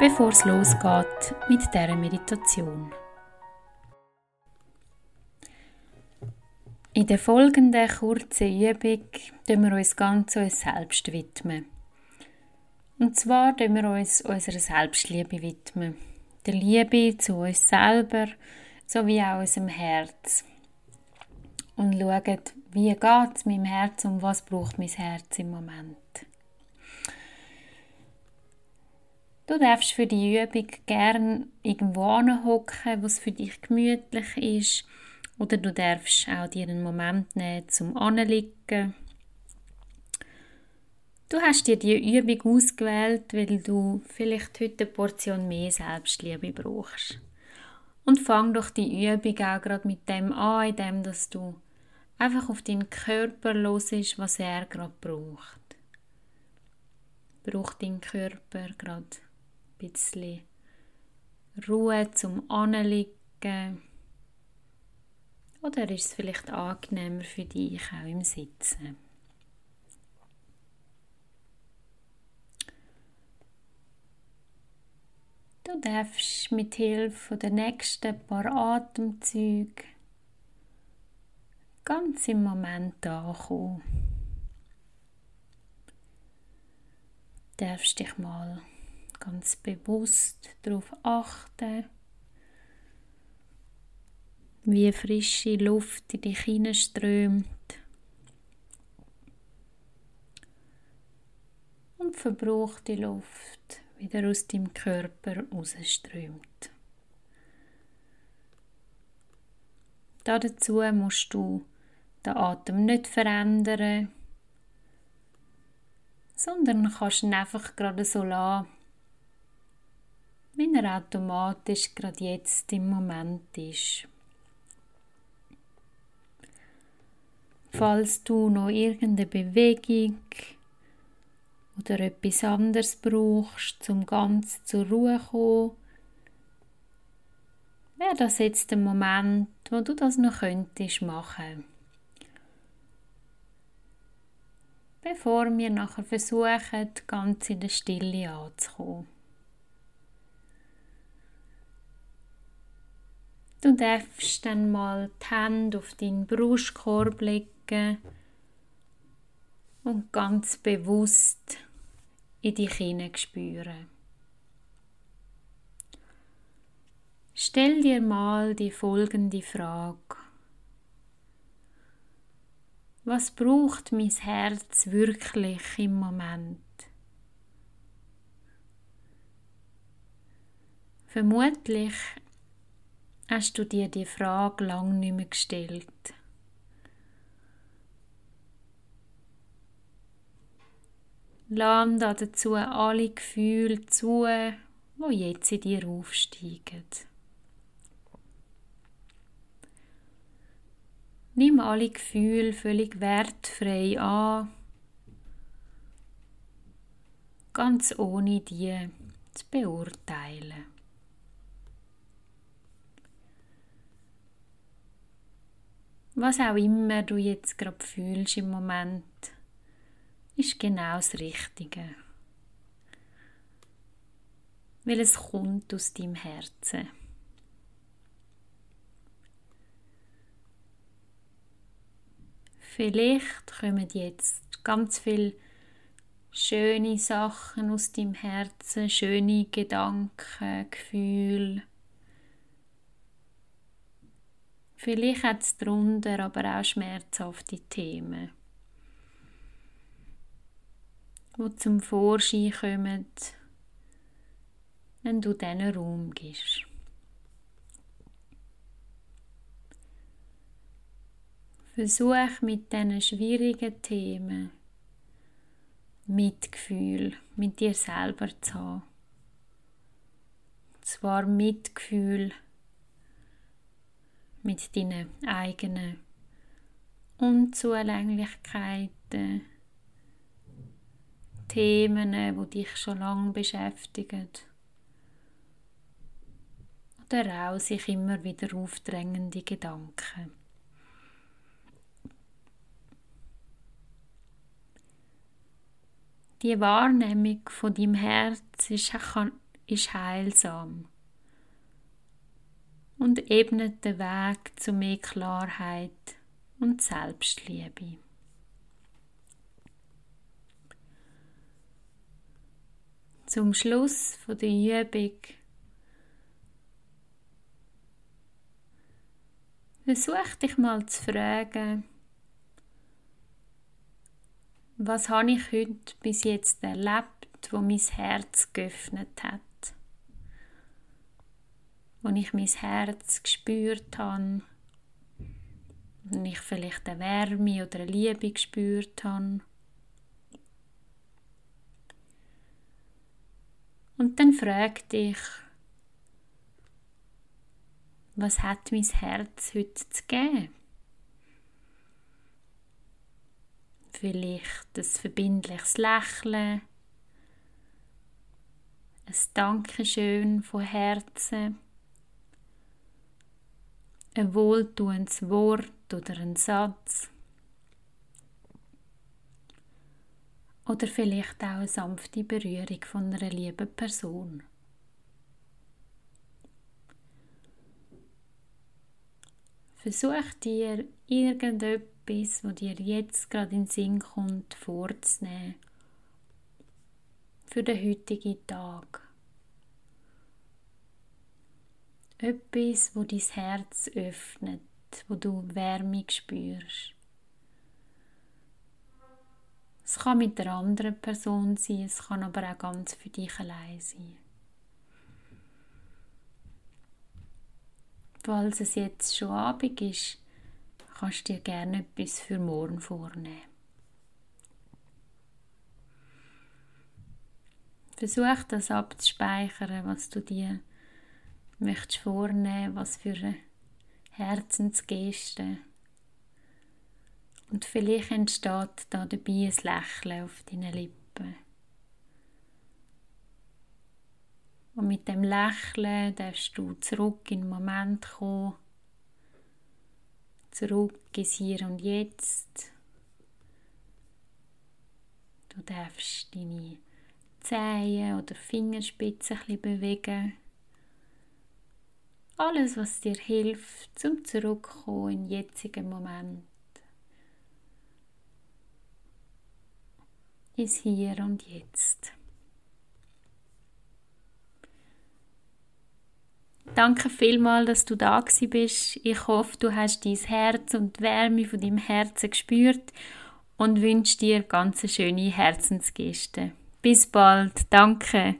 bevor es losgeht mit dieser Meditation. In der folgenden kurzen Übung widmen wir uns ganz uns selbst widmen. Und zwar widmen wir uns unserer Selbstliebe widmen. Der Liebe zu uns selber sowie auch unserem Herz. Und schauen, wie geht es meinem Herz und was braucht mein Herz im Moment. Du darfst für die Übung gerne irgendwo hocken, was für dich gemütlich ist. Oder du darfst auch dir einen Moment nehmen zum Anliegen. Du hast dir die Übung ausgewählt, weil du vielleicht heute eine Portion mehr Selbstliebe brauchst. Und fang doch die Übung auch gerade mit dem an, indem dass du einfach auf deinen Körper los ist, was er gerade braucht. Braucht dein Körper gerade bisschen Ruhe zum Anliegen. Oder ist es vielleicht angenehmer für dich auch im Sitzen? Du darfst mit Hilfe der nächsten paar Atemzüge ganz im Moment ankommen. Du darfst dich mal ganz bewusst darauf achten, wie frische Luft in dich hineinströmt und verbrauchte Luft wieder aus deinem Körper rausströmt. Dazu musst du den Atem nicht verändern, sondern kannst ihn einfach gerade so lassen, wie er automatisch gerade jetzt im Moment ist. Falls du noch irgendeine Bewegung oder etwas anderes brauchst, um ganz zur Ruhe zu kommen, wäre das jetzt der Moment, wo du das noch könntest machen. Bevor wir nachher versuchen, ganz in der Stille anzukommen. Du darfst dann mal die Hände auf deinen Brustkorb legen und ganz bewusst in dich spüren. Stell dir mal die folgende Frage. Was braucht mein Herz wirklich im Moment? Vermutlich hast du dir die Frage lang nicht mehr gestellt. Lass dazu alle Gefühle zu, wo jetzt in dir aufsteigen. Nimm alle Gefühle völlig wertfrei an, ganz ohne die zu beurteilen. Was auch immer du jetzt gerade fühlst im Moment, ist genau das Richtige. Weil es kommt aus deinem Herzen. Vielleicht kommen jetzt ganz viele schöne Sachen aus deinem Herzen, schöne Gedanken, Gefühle Vielleicht hat es darunter aber auch schmerzhafte Themen, die zum Vorschein kommen, wenn du diesen Raum gibst. Versuch mit diesen schwierigen Themen Mitgefühl mit dir selber zu haben. zwar Mitgefühl mit deinen eigenen Unzulänglichkeiten, Themen, die dich schon lange beschäftigen. Oder auch sich immer wieder aufdrängende Gedanken. Die Wahrnehmung von deinem Herz ist heilsam und ebnet den Weg zu mehr Klarheit und Selbstliebe. Zum Schluss der Übung versuch dich mal zu fragen, was habe ich heute bis jetzt erlebt, wo mein Herz geöffnet hat? Wo ich mein Herz gespürt habe, wo ich vielleicht eine Wärme oder eine Liebe gespürt habe. Und dann frag dich, was hat mein Herz heute zu geben? Vielleicht ein verbindliches Lächeln, ein Dankeschön von Herzen, ein wohltuendes Wort oder ein Satz. Oder vielleicht auch eine sanfte Berührung von einer lieben Person. Versuch dir irgendetwas etwas, was dir jetzt gerade in den Sinn kommt, vorzunehmen. Für den heutigen Tag. Etwas, wo dein Herz öffnet, wo du Wärme spürst. Es kann mit einer anderen Person sein, es kann aber auch ganz für dich allein sein. Falls es jetzt schon Abend ist, kannst dir gerne etwas für morgen vornehmen. Versuch das abzuspeichern, was du dir möchtest vornehmen, was für Herzensgeste. Und vielleicht entsteht da dabei ein Lächeln auf deinen Lippen. Und mit dem Lächeln darfst du zurück in den Moment kommen, zurück ins Hier und Jetzt. Du darfst deine Zehen oder Fingerspitzen ein bewegen. Alles, was dir hilft, zum Zurückkommen in den jetzigen Moment. Ist Hier und Jetzt. Danke vielmals, dass du da bist. Ich hoffe, du hast dein Herz und die Wärme von deinem Herzen gespürt und wünsche dir ganz schöne Herzensgeste. Bis bald. Danke.